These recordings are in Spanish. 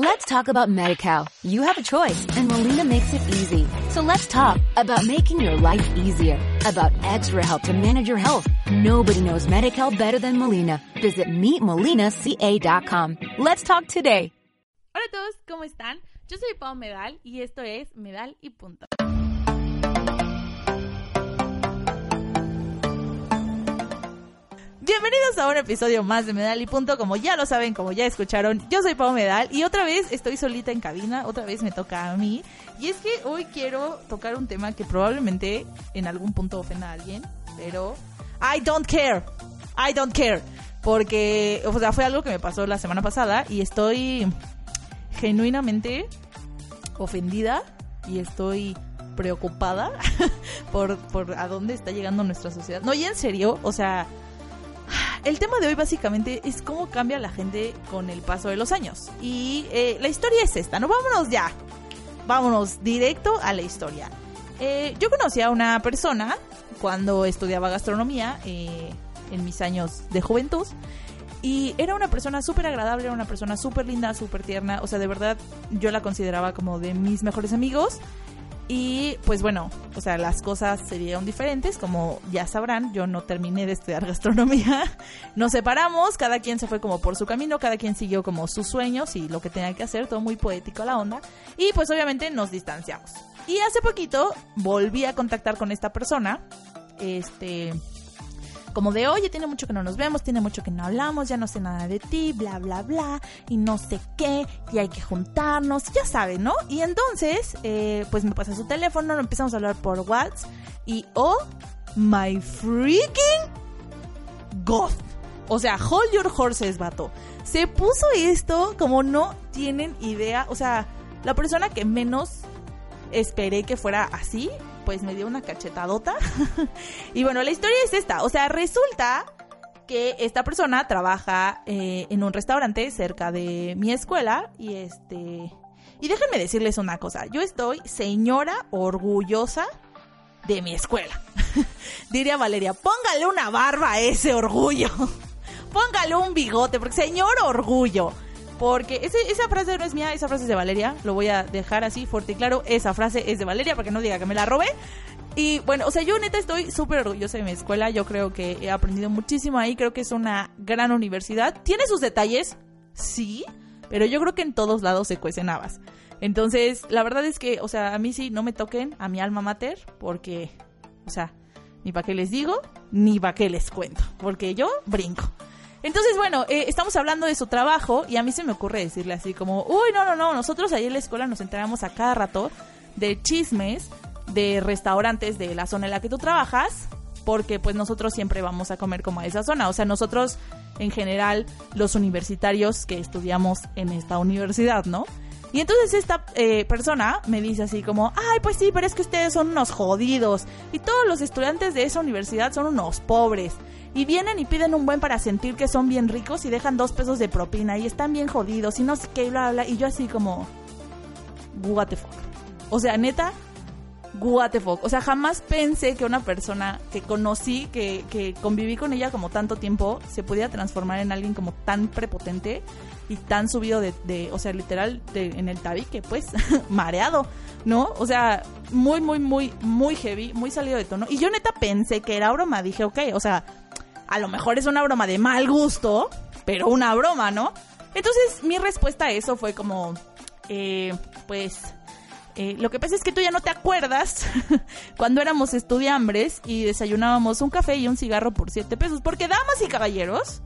Let's talk about MediCal. You have a choice and Molina makes it easy. So let's talk about making your life easier, about extra help to manage your health. Nobody knows MediCal better than Molina. Visit meetmolinaca.com. Let's talk today. Hola a todos, ¿cómo están? Yo soy Pau Medal y esto es Medal y Punto. Bienvenidos a un episodio más de Medal y Punto. Como ya lo saben, como ya escucharon, yo soy Pau Medal y otra vez estoy solita en cabina, otra vez me toca a mí. Y es que hoy quiero tocar un tema que probablemente en algún punto ofenda a alguien, pero I don't care. I don't care. Porque, o sea, fue algo que me pasó la semana pasada y estoy genuinamente ofendida y estoy preocupada por, por a dónde está llegando nuestra sociedad. No, y en serio, o sea, el tema de hoy básicamente es cómo cambia la gente con el paso de los años. Y eh, la historia es esta, ¿no? Vámonos ya. Vámonos directo a la historia. Eh, yo conocí a una persona cuando estudiaba gastronomía eh, en mis años de juventud. Y era una persona súper agradable, era una persona súper linda, súper tierna. O sea, de verdad, yo la consideraba como de mis mejores amigos. Y pues bueno, o sea, las cosas serían diferentes, como ya sabrán, yo no terminé de estudiar gastronomía, nos separamos, cada quien se fue como por su camino, cada quien siguió como sus sueños y lo que tenía que hacer, todo muy poético a la onda, y pues obviamente nos distanciamos. Y hace poquito volví a contactar con esta persona, este, como de, oye, tiene mucho que no nos vemos, tiene mucho que no hablamos, ya no sé nada de ti, bla, bla, bla, y no sé qué, y hay que juntarnos, ya saben, ¿no? Y entonces, eh, pues me pasa su teléfono, lo empezamos a hablar por WhatsApp, y oh, my freaking God. O sea, hold your horses, vato. Se puso esto como no tienen idea, o sea, la persona que menos esperé que fuera así, pues me dio una cachetadota. y bueno, la historia es esta. O sea, resulta que esta persona trabaja eh, en un restaurante cerca de mi escuela y este... Y déjenme decirles una cosa, yo estoy señora orgullosa de mi escuela. Diría Valeria, póngale una barba a ese orgullo. póngale un bigote, porque señor orgullo. Porque esa frase no es mía, esa frase es de Valeria. Lo voy a dejar así fuerte y claro. Esa frase es de Valeria para que no diga que me la robé. Y bueno, o sea, yo neta estoy súper orgullosa de mi escuela. Yo creo que he aprendido muchísimo ahí. Creo que es una gran universidad. Tiene sus detalles, sí. Pero yo creo que en todos lados se cuecen habas. Entonces, la verdad es que, o sea, a mí sí no me toquen a mi alma mater. Porque, o sea, ni para qué les digo, ni para qué les cuento. Porque yo brinco. Entonces, bueno, eh, estamos hablando de su trabajo y a mí se me ocurre decirle así como, uy, no, no, no, nosotros ahí en la escuela nos enteramos a cada rato de chismes de restaurantes de la zona en la que tú trabajas, porque pues nosotros siempre vamos a comer como a esa zona. O sea, nosotros en general, los universitarios que estudiamos en esta universidad, ¿no? Y entonces esta eh, persona me dice así como, ay, pues sí, pero es que ustedes son unos jodidos. Y todos los estudiantes de esa universidad son unos pobres. Y vienen y piden un buen para sentir que son bien ricos y dejan dos pesos de propina y están bien jodidos y no sé qué y bla, bla. Y yo así como, what the fuck. O sea, neta, what the fuck. O sea, jamás pensé que una persona que conocí, que, que conviví con ella como tanto tiempo, se pudiera transformar en alguien como tan prepotente y tan subido de, o sea, literal, en el tabique, pues, mareado, ¿no? O sea, muy, muy, muy, muy heavy, muy salido de tono. Y yo neta pensé que era broma. Dije, ok, o sea, a lo mejor es una broma de mal gusto, pero una broma, ¿no? Entonces mi respuesta a eso fue como, eh, pues, eh, lo que pasa es que tú ya no te acuerdas cuando éramos estudiambres y desayunábamos un café y un cigarro por 7 pesos. Porque, damas y caballeros,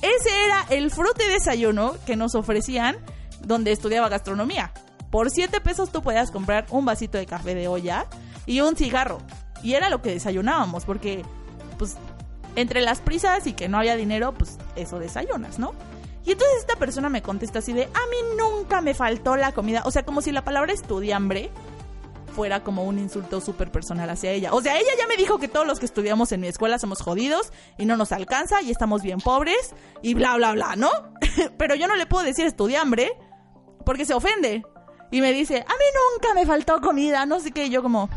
ese era el fruto de desayuno que nos ofrecían donde estudiaba gastronomía. Por 7 pesos tú podías comprar un vasito de café de olla y un cigarro. Y era lo que desayunábamos, porque, pues, entre las prisas y que no había dinero, pues eso desayunas, ¿no? Y entonces esta persona me contesta así de, a mí nunca me faltó la comida. O sea, como si la palabra estudiambre fuera como un insulto súper personal hacia ella. O sea, ella ya me dijo que todos los que estudiamos en mi escuela somos jodidos y no nos alcanza y estamos bien pobres y bla, bla, bla, ¿no? Pero yo no le puedo decir estudiambre porque se ofende. Y me dice, a mí nunca me faltó comida, no sé qué. Y yo como,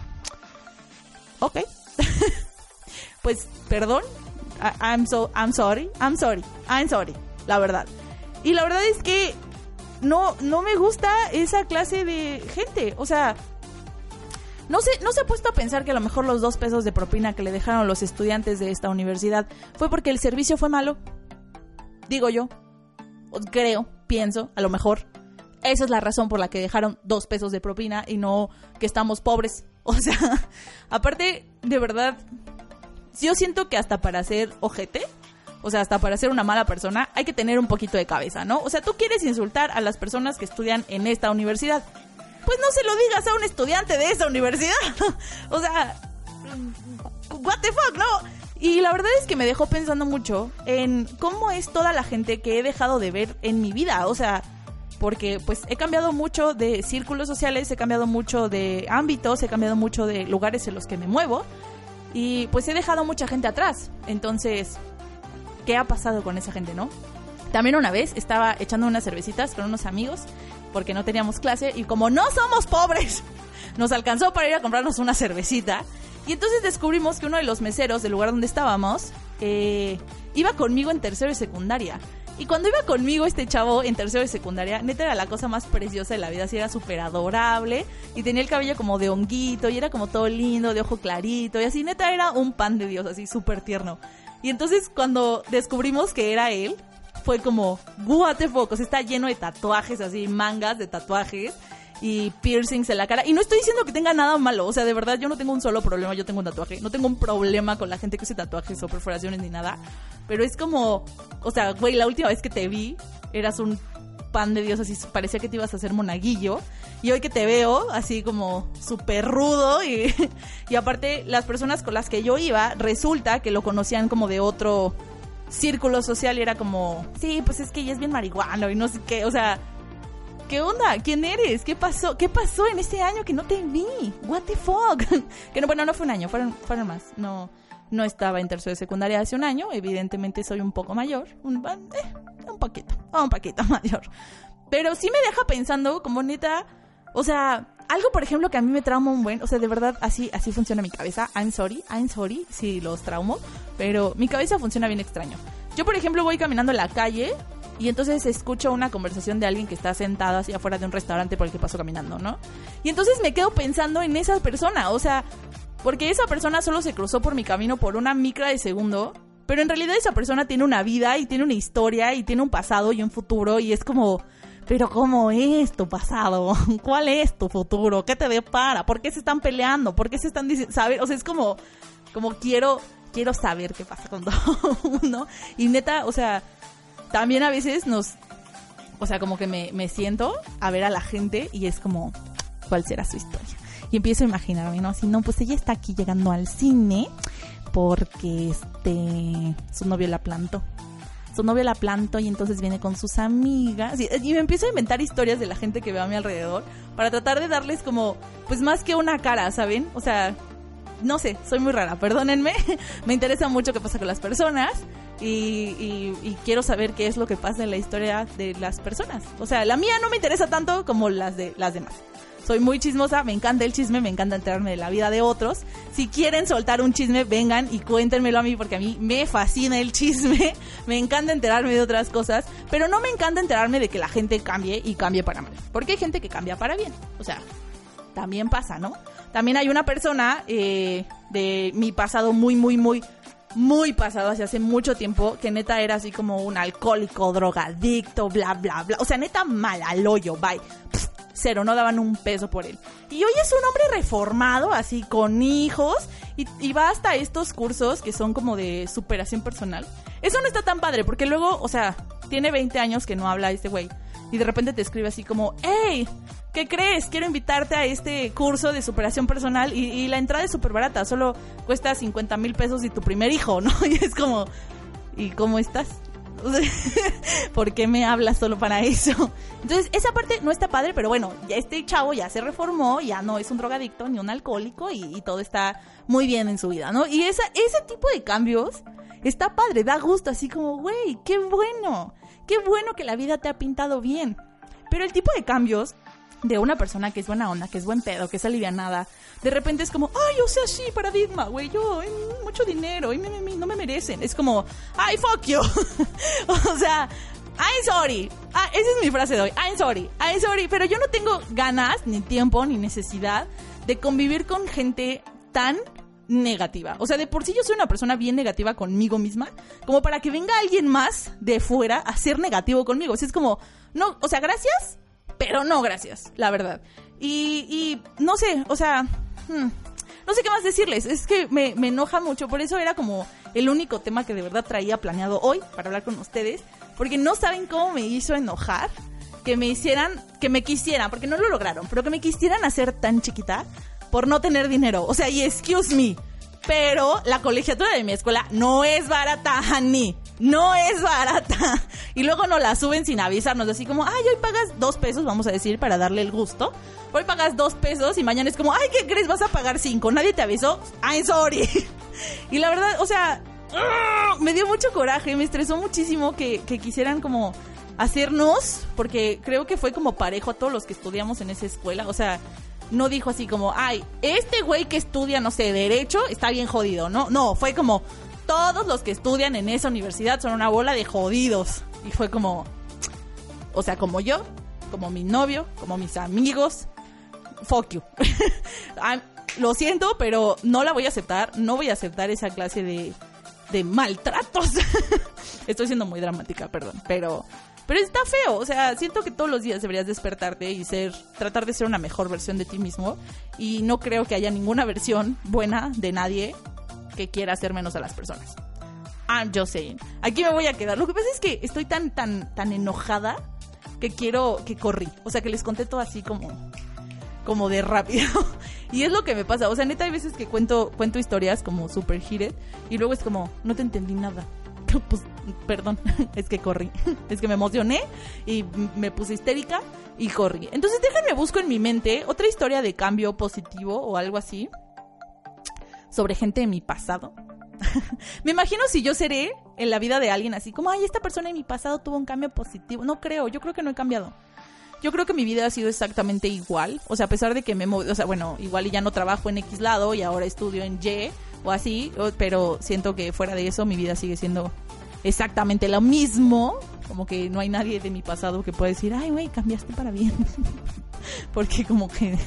ok. pues, perdón, I'm so I'm sorry, I'm sorry, I'm sorry, la verdad. Y la verdad es que no, no me gusta esa clase de gente. O sea, no se, no se ha puesto a pensar que a lo mejor los dos pesos de propina que le dejaron los estudiantes de esta universidad fue porque el servicio fue malo. Digo yo. Creo, pienso, a lo mejor. Esa es la razón por la que dejaron dos pesos de propina y no que estamos pobres. O sea, aparte, de verdad, yo siento que hasta para ser ojete, o sea, hasta para ser una mala persona, hay que tener un poquito de cabeza, ¿no? O sea, tú quieres insultar a las personas que estudian en esta universidad. Pues no se lo digas a un estudiante de esa universidad. o sea, what the fuck, no. Y la verdad es que me dejó pensando mucho en cómo es toda la gente que he dejado de ver en mi vida. O sea, porque pues he cambiado mucho de círculos sociales, he cambiado mucho de ámbitos, he cambiado mucho de lugares en los que me muevo y pues he dejado mucha gente atrás. Entonces, ¿qué ha pasado con esa gente, no? También una vez estaba echando unas cervecitas con unos amigos porque no teníamos clase y como no somos pobres, nos alcanzó para ir a comprarnos una cervecita. Y entonces descubrimos que uno de los meseros del lugar donde estábamos eh, iba conmigo en tercero y secundaria. Y cuando iba conmigo este chavo en tercero de secundaria, neta era la cosa más preciosa de la vida, así era súper adorable y tenía el cabello como de honguito y era como todo lindo, de ojo clarito y así, neta era un pan de Dios, así súper tierno. Y entonces cuando descubrimos que era él, fue como, what the fuck, o sea, está lleno de tatuajes así, mangas de tatuajes y piercings en la cara. Y no estoy diciendo que tenga nada malo, o sea, de verdad yo no tengo un solo problema, yo tengo un tatuaje, no tengo un problema con la gente que hace tatuajes o perforaciones ni nada, pero es como, o sea, güey, la última vez que te vi eras un pan de Dios, así parecía que te ibas a hacer monaguillo. Y hoy que te veo, así como súper rudo. Y, y aparte, las personas con las que yo iba, resulta que lo conocían como de otro círculo social. Y era como, sí, pues es que ella es bien marihuana y no sé qué. O sea, ¿Qué onda? ¿Quién eres? ¿Qué pasó? ¿Qué pasó en este año que no te vi? What the fuck? que no, bueno, no fue un año, fueron, fueron más. No, no estaba en tercero de secundaria hace un año. Evidentemente soy un poco mayor. Un, eh, un poquito, un poquito mayor. Pero sí me deja pensando como neta, o sea, algo por ejemplo que a mí me trauma un buen, o sea, de verdad así así funciona mi cabeza. I'm sorry, I'm sorry si los traumo, pero mi cabeza funciona bien extraño. Yo por ejemplo voy caminando en la calle y entonces escucho una conversación de alguien que está sentado así afuera de un restaurante por el que paso caminando, ¿no? Y entonces me quedo pensando en esa persona, o sea, porque esa persona solo se cruzó por mi camino por una micra de segundo, pero en realidad esa persona tiene una vida y tiene una historia y tiene un pasado y un futuro y es como, pero ¿cómo es tu pasado? ¿Cuál es tu futuro? ¿Qué te depara? ¿Por qué se están peleando? ¿Por qué se están diciendo? ¿Sabes? O sea, es como, como quiero, quiero saber qué pasa con todo mundo. Y neta, o sea, también a veces nos, o sea, como que me, me siento a ver a la gente y es como, ¿cuál será su historia? Y empiezo a imaginarme, ¿no? Si no, pues ella está aquí llegando al cine porque este su novio la plantó. Su novio la plantó y entonces viene con sus amigas. Y, me empiezo a inventar historias de la gente que veo a mi alrededor para tratar de darles como, pues más que una cara, ¿saben? O sea, no sé, soy muy rara, perdónenme. me interesa mucho qué pasa con las personas. Y, y, quiero saber qué es lo que pasa en la historia de las personas. O sea, la mía no me interesa tanto como las de las demás soy muy chismosa, me encanta el chisme, me encanta enterarme de la vida de otros. Si quieren soltar un chisme, vengan y cuéntenmelo a mí porque a mí me fascina el chisme, me encanta enterarme de otras cosas, pero no me encanta enterarme de que la gente cambie y cambie para mal, porque hay gente que cambia para bien, o sea, también pasa, ¿no? También hay una persona eh, de mi pasado muy, muy, muy muy pasado, hace hace mucho tiempo, que neta era así como un alcohólico, drogadicto, bla, bla, bla. O sea, neta mal al hoyo, bye cero, no daban un peso por él. Y hoy es un hombre reformado, así con hijos, y, va hasta estos cursos que son como de superación personal. Eso no está tan padre, porque luego, o sea, tiene 20 años que no habla este güey, y de repente te escribe así como, hey, ¿qué crees? Quiero invitarte a este curso de superación personal y, y la entrada es súper barata, solo cuesta 50 mil pesos y tu primer hijo, ¿no? Y es como, ¿y cómo estás? ¿Por qué me hablas solo para eso? Entonces, esa parte no está padre, pero bueno, ya este chavo ya se reformó, ya no es un drogadicto ni un alcohólico y, todo está muy bien en su vida, ¿no? Y esa, ese tipo de cambios está padre, da gusto, así como, güey, qué bueno, qué bueno que la vida te ha pintado bien. Pero el tipo de cambios de una persona que es buena onda, que es buen pedo, que es alivianada, de repente es como, ay, o sea, sí, paradigma, güey, yo, mucho dinero, y me, no me merecen. Es como, ay, fuck you. o sea, I'm sorry. Ah, esa es mi frase de hoy. I'm sorry. I'm sorry. Pero yo no tengo ganas, ni tiempo, ni necesidad de convivir con gente tan negativa. O sea, de por sí yo soy una persona bien negativa conmigo misma, como para que venga alguien más de fuera a ser negativo conmigo. O es como, no, o sea, gracias, pero no gracias, la verdad. Y, no sé, o sea, hmm, no sé qué más decirles. Es que me, me enoja mucho. Por eso era como el único tema que de verdad traía planeado hoy para hablar con ustedes. Porque no saben cómo me hizo enojar que me hicieran, que me quisieran, porque no lo lograron, pero que me quisieran hacer tan chiquita por no tener dinero. O sea, y excuse me. Pero la colegiatura de mi escuela no es barata, honey. No es barata. Y luego nos la suben sin avisarnos. Así como, ay, hoy pagas dos pesos, vamos a decir, para darle el gusto. Hoy pagas dos pesos y mañana es como, ay, ¿qué crees? Vas a pagar cinco. Nadie te avisó. I'm sorry. Y la verdad, o sea, me dio mucho coraje. Me estresó muchísimo que, que quisieran como hacernos, porque creo que fue como parejo a todos los que estudiamos en esa escuela. O sea, no dijo así como, ay, este güey que estudia, no sé, derecho, está bien jodido, ¿no? No, fue como, todos los que estudian en esa universidad son una bola de jodidos. Y fue como, o sea, como yo, como mi novio, como mis amigos, fuck you. Lo siento, pero no la voy a aceptar, no voy a aceptar esa clase de, de maltratos. Estoy siendo muy dramática, perdón, pero pero está feo, o sea, siento que todos los días deberías despertarte y ser, tratar de ser una mejor versión de ti mismo. Y no creo que haya ninguna versión buena de nadie que quiera hacer menos a las personas. I'm just saying. Aquí me voy a quedar. Lo que pasa es que estoy tan, tan, tan enojada que quiero que corrí. O sea, que les conté todo así como, como de rápido. y es lo que me pasa. O sea, neta, hay veces que cuento, cuento historias como super heated y luego es como, no te entendí nada. pues, perdón, es que corrí. Es que me emocioné y me puse histérica y corrí. Entonces déjenme busco en mi mente otra historia de cambio positivo o algo así sobre gente de mi pasado. me imagino si yo seré en la vida de alguien así como, ay, esta persona en mi pasado tuvo un cambio positivo. No creo, yo creo que no he cambiado. Yo creo que mi vida ha sido exactamente igual. O sea, a pesar de que me o sea, bueno, igual y ya no trabajo en X lado y ahora estudio en Y o así, pero siento que fuera de eso mi vida sigue siendo exactamente lo mismo. Como que no hay nadie de mi pasado que pueda decir, ay, güey, cambiaste para bien. Porque como que,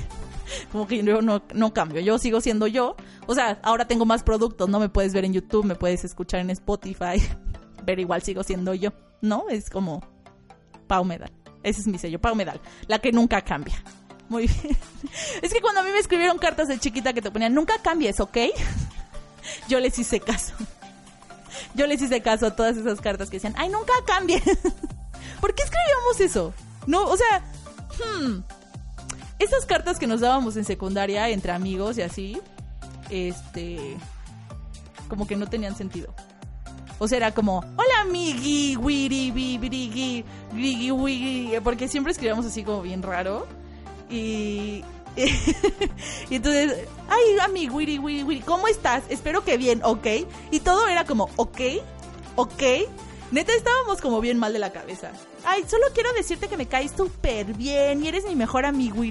como que yo no, no cambio, yo sigo siendo yo. O sea, ahora tengo más productos, no me puedes ver en YouTube, me puedes escuchar en Spotify, pero igual sigo siendo yo, ¿no? Es como Pau Medal. Ese es mi sello, Pau Medal, la que nunca cambia. Muy bien. Es que cuando a mí me escribieron cartas de chiquita que te ponían, nunca cambies, ¿ok? Yo les hice caso. Yo les hice caso a todas esas cartas que decían, ay, nunca cambie. ¿Por qué escribíamos eso? No, o sea, hmm, esas cartas que nos dábamos en secundaria entre amigos y así, este, como que no tenían sentido. O sea, era como, hola amigui, wiri, wiri, wiri, wiri, porque siempre escribíamos así como bien raro. Y, y entonces, ay, amigo, wiri, wiri, wiri, ¿cómo estás? Espero que bien, ¿ok? Y todo era como, ¿ok? ¿Ok? Neta, estábamos como bien mal de la cabeza. Ay, solo quiero decirte que me caes súper bien y eres mi mejor amigo.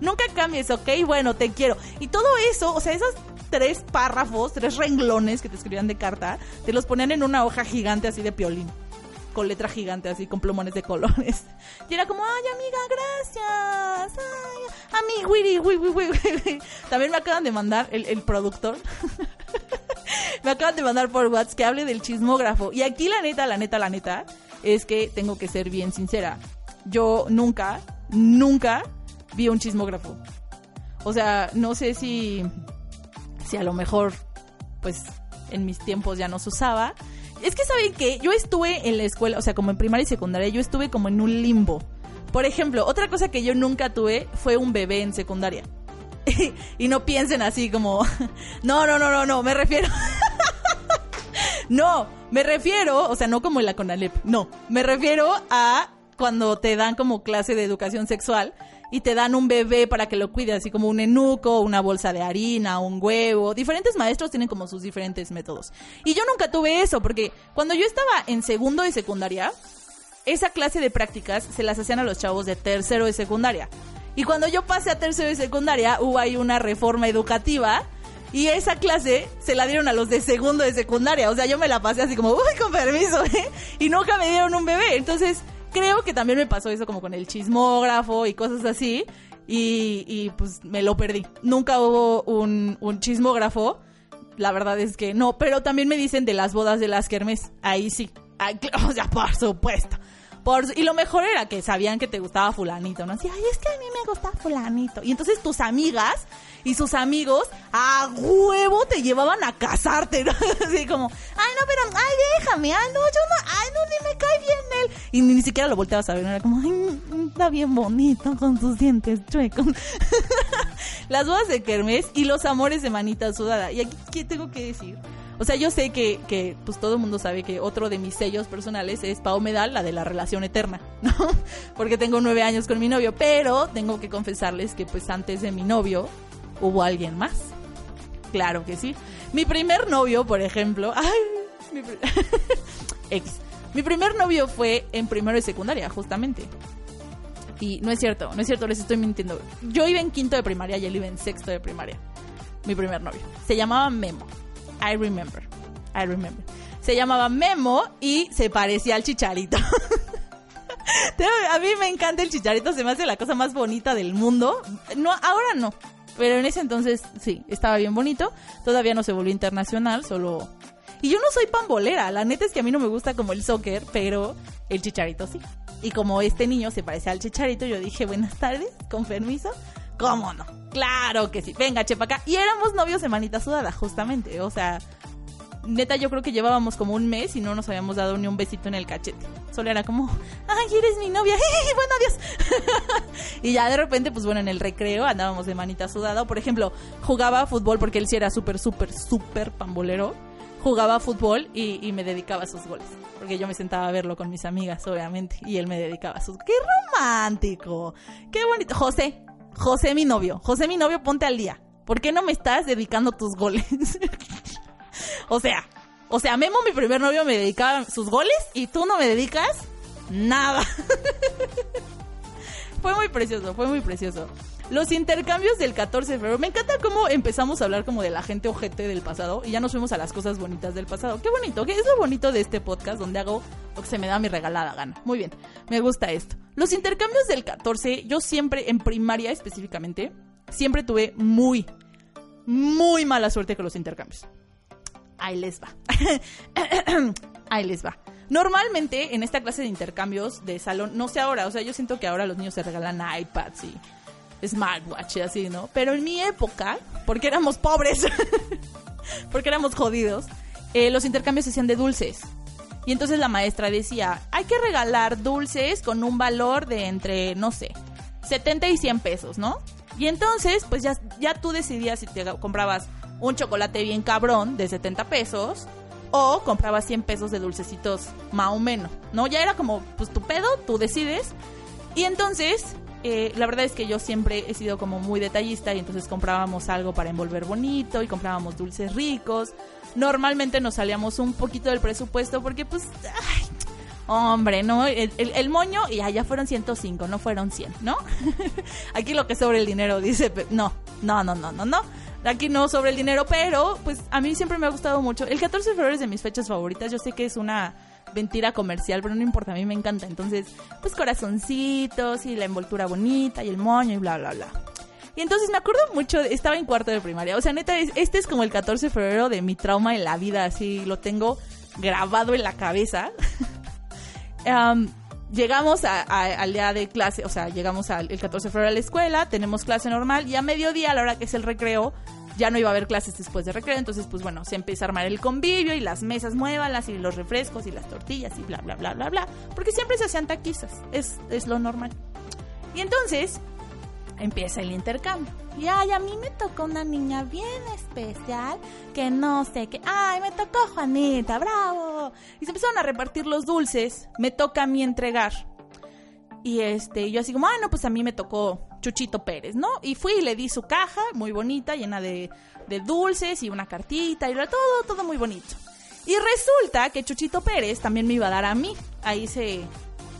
Nunca cambies, ¿ok? Bueno, te quiero. Y todo eso, o sea, esos tres párrafos, tres renglones que te escribían de carta, te los ponían en una hoja gigante así de piolín con letra gigante, así con plumones de colores. Y era como, ay, amiga, gracias. Ay, amigo, wiri, wiri, wiri, También me acaban de mandar el, el productor. me acaban de mandar por WhatsApp que hable del chismógrafo. Y aquí la neta, la neta, la neta, es que tengo que ser bien sincera. Yo nunca, nunca vi un chismógrafo. O sea, no sé si, si a lo mejor, pues, en mis tiempos ya no se usaba es que saben que yo estuve en la escuela, o sea, como en primaria y secundaria, yo estuve como en un limbo. Por ejemplo, otra cosa que yo nunca tuve fue un bebé en secundaria. y no piensen así como, no, no, no, no, no, me refiero... no, me refiero, o sea, no como en la Conalep, no, me refiero a cuando te dan como clase de educación sexual y te dan un bebé para que lo cuide, así como un enuco, una bolsa de harina, un huevo. Diferentes maestros tienen como sus diferentes métodos. Y yo nunca tuve eso, porque cuando yo estaba en segundo de secundaria, esa clase de prácticas se las hacían a los chavos de tercero de secundaria. Y cuando yo pasé a tercero de secundaria, hubo ahí una reforma educativa Y esa clase se la dieron a los de segundo de secundaria. O sea, yo me la pasé así como, uy, con permiso, ¿eh? Y nunca me dieron un bebé. Entonces, creo que también me pasó eso como con el chismógrafo y cosas así. Y, y pues me lo perdí. Nunca hubo un, un chismógrafo. La verdad es que no. Pero también me dicen de las bodas de las kermes. Ahí sí. o sea, por supuesto. Y lo mejor era que sabían que te gustaba fulanito, ¿no? Así, ay, es que a mí me gusta fulanito. Y entonces tus amigas y sus amigos a huevo te llevaban a casarte, ¿no? Así como, ay, no, pero, ay, déjame, ay, no, yo no, ay, no, ni me cae bien él. Y ni, siquiera lo volteabas a ver, era como, ay, está bien bonito con sus dientes chuecos. Las bodas de Kermés y los amores de manita sudada. Y aquí, ¿qué tengo que decir? O sea, yo sé que, que pues todo el mundo sabe que otro de mis sellos personales es Pau Medal, la de la relación eterna, ¿no? Porque tengo nueve años con mi novio, pero tengo que confesarles que pues antes de mi novio hubo alguien más. Claro que sí. Mi primer novio, por ejemplo, ay, mi X. Mi primer novio fue en primero de secundaria, justamente. Y no es cierto, no es cierto, les estoy mintiendo. Yo iba en quinto de primaria y él iba en sexto de primaria. Mi primer novio. Se llamaba Memo. I remember. I remember. Se llamaba Memo y se parecía al chicharito. A mí me encanta el chicharito, se me hace la cosa más bonita del mundo. No, ahora no. Pero en ese entonces sí, estaba bien bonito. Todavía no se volvió internacional, solo. Y yo no soy pambolera, la neta es que a mí no me gusta como el soccer, pero el chicharito sí. Y como este niño se parecía al chicharito, yo dije, buenas tardes, con permiso. ¿Cómo no? Claro que sí. Venga, chepa acá. Y éramos novios de manita sudada, justamente. O sea, neta, yo creo que llevábamos como un mes y no nos habíamos dado ni un besito en el cachete. Solo era como, ay, eres mi novia. bueno, adiós. y ya de repente, pues bueno, en el recreo andábamos de manita sudada. Por ejemplo, jugaba fútbol porque él sí era súper, súper, súper pambolero. Jugaba fútbol y, y, me dedicaba a sus goles. Porque yo me sentaba a verlo con mis amigas, obviamente. Y él me dedicaba a sus... ¡Qué romántico! ¡Qué bonito! José, José mi novio, José mi novio, ponte al día. ¿Por qué no me estás dedicando tus goles? o sea, o sea, Memo, mi primer novio, me dedicaba sus goles y tú no me dedicas nada. fue muy precioso, fue muy precioso. Los intercambios del 14 de febrero. Me encanta cómo empezamos a hablar como de la gente ojete del pasado y ya nos fuimos a las cosas bonitas del pasado. Qué bonito, ¿qué es lo bonito de este podcast donde hago lo que se me da mi regalada gana. Muy bien, me gusta esto. Los intercambios del 14, yo siempre, en primaria específicamente, siempre tuve muy, muy mala suerte con los intercambios. Ahí les va. Ahí les va. Normalmente en esta clase de intercambios de salón, no sé ahora, o sea, yo siento que ahora los niños se regalan iPads y smartwatch así, ¿no? Pero en mi época, porque éramos pobres, porque éramos jodidos, eh, los intercambios se hacían de dulces. Y entonces la maestra decía, hay que regalar dulces con un valor de entre, no sé, 70 y 100 pesos, ¿no? Y entonces, pues ya, ya tú decidías si te comprabas un chocolate bien cabrón de 70 pesos o comprabas 100 pesos de dulcecitos más o menos, ¿no? Ya era como, pues tu pedo, tú decides. Y entonces eh, la verdad es que yo siempre he sido como muy detallista y entonces comprábamos algo para envolver bonito y comprábamos dulces ricos. Normalmente nos salíamos un poquito del presupuesto porque pues, ay, hombre, ¿no? El, moño y allá fueron 105, no fueron 100, ¿no? Aquí lo que sobre el dinero dice, no, no, no, no, no, no. Aquí no sobre el dinero, pero pues a mí siempre me ha gustado mucho. El 14 de febrero es de mis fechas favoritas. Yo sé que es una mentira comercial, pero no importa, a mí me encanta. Entonces, pues corazoncitos y la envoltura bonita y el moño y bla, bla, bla. Y entonces me acuerdo mucho, estaba en cuarto de primaria. O sea, neta, este es como el 14 de febrero de mi trauma en la vida, así lo tengo grabado en la cabeza. llegamos al día de clase, o sea, llegamos al el 14 de febrero a la escuela, tenemos clase normal y a mediodía, a la hora que es el recreo, ya no iba a haber clases después de recreo, entonces pues bueno, se empieza a armar el convivio y las mesas muévanlas y los refrescos y las tortillas y bla, bla, bla, bla, bla, porque siempre se hacían taquizas, es, es lo normal. Y entonces empieza el intercambio. Y ay, a mí me tocó una niña bien especial que no sé qué. Ay, me tocó Juanita, bravo. Y se empezaron a repartir los dulces. Me toca a mí entregar. Y este, yo así como, ah, no, pues a mí me tocó Chuchito Pérez, ¿no? Y fui y le di su caja, muy bonita, llena de, dulces y una cartita y todo, todo muy bonito. Y resulta que Chuchito Pérez también me iba a dar a mí. Ahí se,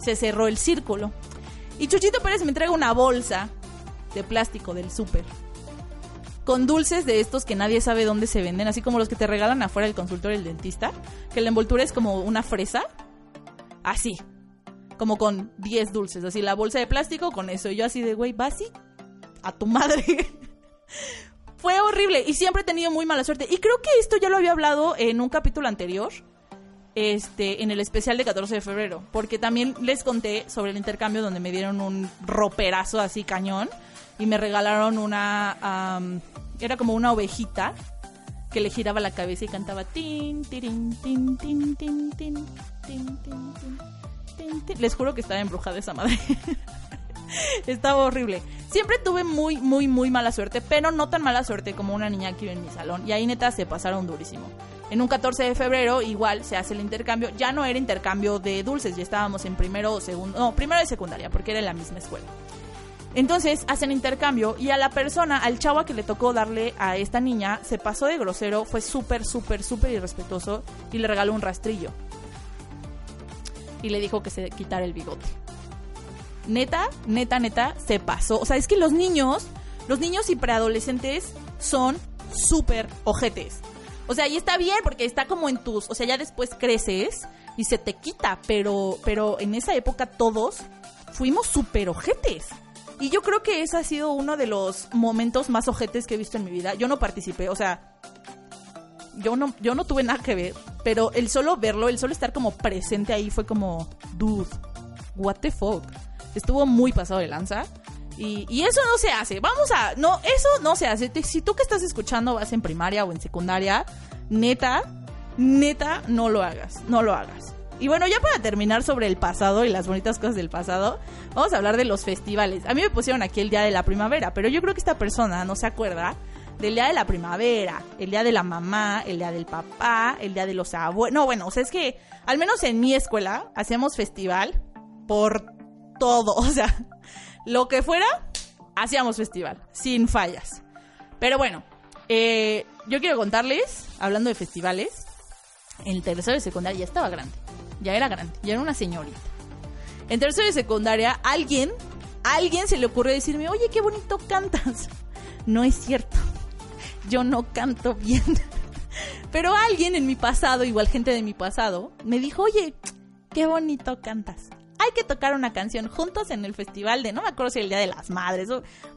se cerró el círculo. Y Chuchito Pérez me entrega una bolsa de plástico del súper. con dulces de estos que nadie sabe dónde se venden, así como los que te regalan afuera del consultorio del dentista, que la envoltura es como una fresa, así, como con 10 dulces, así la bolsa de plástico con eso. Y yo así de, güey, vas y a tu madre. Fue horrible y siempre he tenido muy mala suerte. Y creo que esto ya lo había hablado en un capítulo anterior, este, en el especial de 14 de febrero, porque también les conté sobre el intercambio donde me dieron un roperazo así cañón y me regalaron una, era como una ovejita que le giraba la cabeza y cantaba tin, tirin, tin, tin, tin, tin, tin, tin, tin tin. Les juro que estaba embrujada esa madre. Estaba horrible. Siempre tuve muy, muy, muy mala suerte, pero no tan mala suerte como una niña que iba en mi salón. Y ahí neta se pasaron durísimo. En un 14 de febrero igual se hace el intercambio. Ya no era intercambio de dulces, ya estábamos en primero o segundo, no, primero de secundaria, porque era en la misma escuela. Entonces hacen intercambio y a la persona, al chavo que le tocó darle a esta niña, se pasó de grosero, fue súper, súper, súper irrespetuoso y le regaló un rastrillo. Y le dijo que se quitara el bigote neta, neta, neta, se pasó. O sea, es que los niños, los niños y preadolescentes son súper ojetes. O sea, y está bien porque está como en tus, o sea, ya después creces y se te quita, pero, pero en esa época todos fuimos súper ojetes. Y yo creo que ese ha sido uno de los momentos más ojetes que he visto en mi vida. Yo no participé, o sea, yo no, yo no tuve nada que ver, pero el solo verlo, el solo estar como presente ahí fue como, dude, what the fuck estuvo muy pasado de lanza. Y, y, eso no se hace. Vamos a. No, eso no se hace. Si tú que estás escuchando vas en primaria o en secundaria, neta, neta, no lo hagas. No lo hagas. Y bueno, ya para terminar sobre el pasado y las bonitas cosas del pasado, vamos a hablar de los festivales. A mí me pusieron aquí el día de la primavera, pero yo creo que esta persona no se acuerda del día de la primavera, el día de la mamá, el día del papá, el día de los abuelos. No, bueno, o sea, es que al menos en mi escuela hacemos festival por todo, o sea, lo que fuera, hacíamos festival, sin fallas. Pero bueno, eh, yo quiero contarles, hablando de festivales, en tercero de secundaria ya estaba grande, ya era grande, ya era una señorita. En tercero de secundaria, alguien, alguien se le ocurrió decirme, oye, qué bonito cantas. No es cierto, yo no canto bien. Pero alguien en mi pasado, igual gente de mi pasado, me dijo, oye, qué bonito cantas hay que tocar una canción juntos en el festival de, no me acuerdo si el Día de las Madres,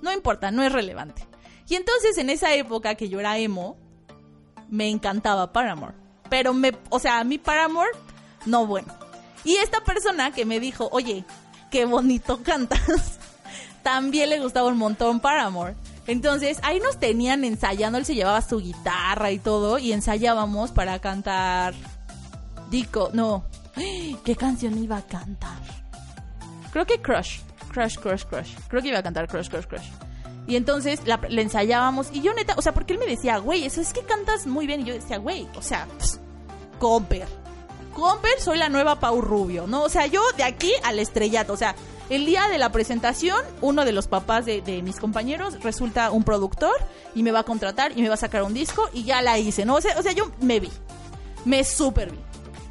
no importa, no es relevante. Y entonces en esa época que yo era emo, me encantaba Paramore. Pero me, o sea, a mí Paramore, no bueno. Y esta persona que me dijo, oye, qué bonito cantas, también le gustaba un montón Paramore. Entonces ahí nos tenían ensayando, él se llevaba su guitarra y todo, y ensayábamos para cantar Dico, no, ¿qué canción iba a cantar? Creo que Crush. Crush, Crush, Crush. Creo que iba a cantar Crush, Crush, Crush. Y entonces la, ensayábamos. Y yo neta, o sea, porque él me decía, güey, eso es que cantas muy bien. Y yo decía, güey, o sea, Comper. Comper, soy la nueva Pau Rubio, ¿no? O sea, yo de aquí al estrellato. O sea, el día de la presentación, uno de los papás de, mis compañeros resulta un productor y me va a contratar y me va a sacar un disco y ya la hice, ¿no? O sea, o sea yo me vi. Me super vi.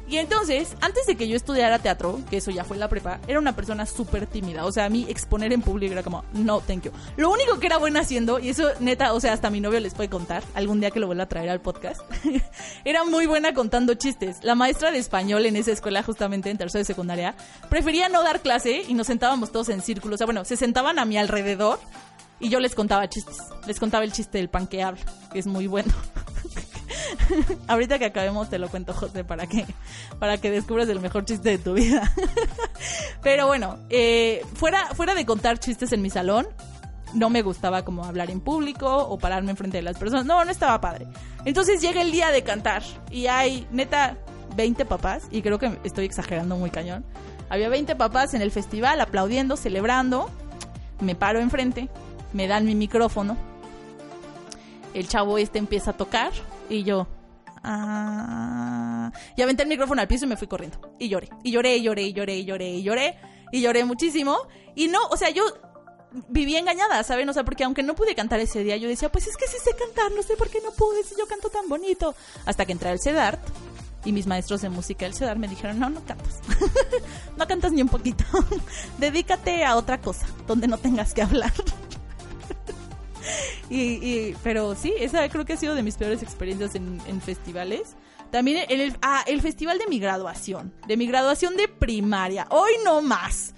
Y entonces, antes de que yo estudiara teatro, que eso ya fue la prepa, era una persona súper tímida. O sea, a mí exponer en público era como, no, thank you. Lo único que era buena haciendo, y eso neta, o sea, hasta mi novio les puede contar, algún día que lo vuelva a traer al podcast, era muy buena contando chistes. La maestra de español en esa escuela, justamente en tercero de secundaria, prefería no dar clase y nos sentábamos todos en círculo. O sea, bueno, se sentaban a mi alrededor y yo les contaba chistes. Les contaba el chiste del pan que habla, que es muy bueno. Ahorita que acabemos te lo cuento, José, para que, para que descubras el mejor chiste de tu vida. Pero bueno, eh, fuera, fuera de contar chistes en mi salón, no me gustaba como hablar en público o pararme enfrente de las personas. No, no estaba padre. Entonces llega el día de cantar y hay, neta, 20 papás, y creo que estoy exagerando muy cañón. Había 20 papás en el festival aplaudiendo, celebrando. Me paro enfrente, me dan mi micrófono. El chavo este empieza a tocar y yo, ah. Y aventé el micrófono al piso y me fui corriendo. Y lloré. Y lloré, y lloré, y lloré, y lloré, y lloré. Y lloré muchísimo. Y no, o sea, yo viví engañada, ¿saben? O sea, porque aunque no pude cantar ese día, yo decía, pues es que sí sé cantar, no sé por qué no pude, si yo canto tan bonito. Hasta que entré al CEDART y mis maestros de música del CEDART me dijeron, no, no cantas. no cantas ni un poquito. Dedícate a otra cosa, donde no tengas que hablar. Y, pero sí, esa creo que ha sido de mis peores experiencias en, festivales. También el, ah, el festival de mi graduación, de mi graduación de primaria. Hoy no más.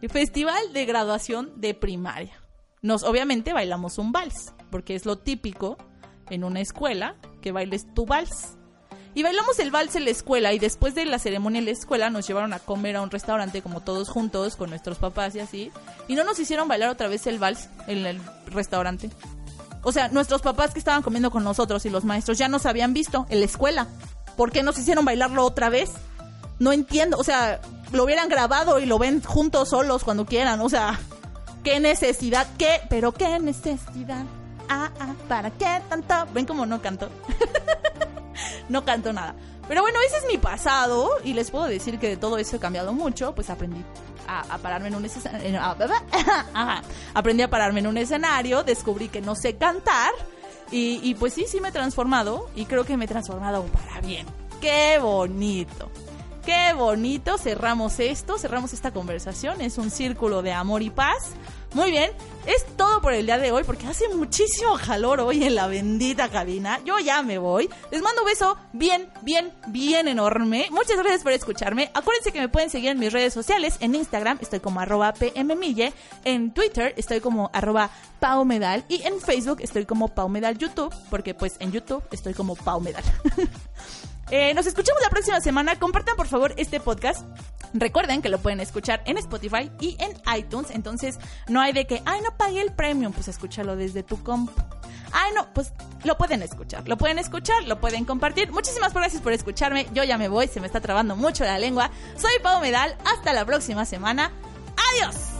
El festival de graduación de primaria. Nos, obviamente, bailamos un vals, porque es lo típico en una escuela que bailes tu vals. Y bailamos el vals en la escuela y después de la ceremonia en la escuela nos llevaron a comer a un restaurante como todos juntos con nuestros papás y así. Y no nos hicieron bailar otra vez el vals en el restaurante. O sea, nuestros papás que estaban comiendo con nosotros y los maestros ya nos habían visto en la escuela. ¿Por qué nos hicieron bailarlo otra vez? No entiendo. O sea, lo hubieran grabado y lo ven juntos solos cuando quieran. O sea, ¿qué necesidad? ¿Qué? ¿Pero qué necesidad? Ah, ah, ¿para qué tanto? ¿Ven cómo no canto? no canto nada. Pero bueno, ese es mi pasado y les puedo decir que de todo eso he cambiado mucho, pues aprendí a, pararme en un escenario, aprendí a pararme en un escenario, descubrí que no sé cantar y, y pues sí, sí me he transformado y creo que me he transformado para bien. ¡Qué bonito! Qué bonito, cerramos esto, cerramos esta conversación, es un círculo de amor y paz. Muy bien, es todo por el día de hoy porque hace muchísimo calor hoy en la bendita cabina. Yo ya me voy. Les mando un beso bien, bien, bien enorme. Muchas gracias por escucharme. Acuérdense que me pueden seguir en mis redes sociales. En Instagram estoy como arroba pmmille. En Twitter estoy como arroba paumedal. Y en Facebook estoy como paumedal YouTube porque pues en YouTube estoy como paumedal. Eh, nos escuchamos la próxima semana. Compartan por favor este podcast. Recuerden que lo pueden escuchar en Spotify y en iTunes. Entonces no hay de que, ay, no pagué el premium. Pues escúchalo desde tu comp. Ay, no, pues lo pueden escuchar. Lo pueden escuchar, lo pueden compartir. Muchísimas gracias por escucharme. Yo ya me voy, se me está trabando mucho la lengua. Soy Pau Medal. Hasta la próxima semana. Adiós.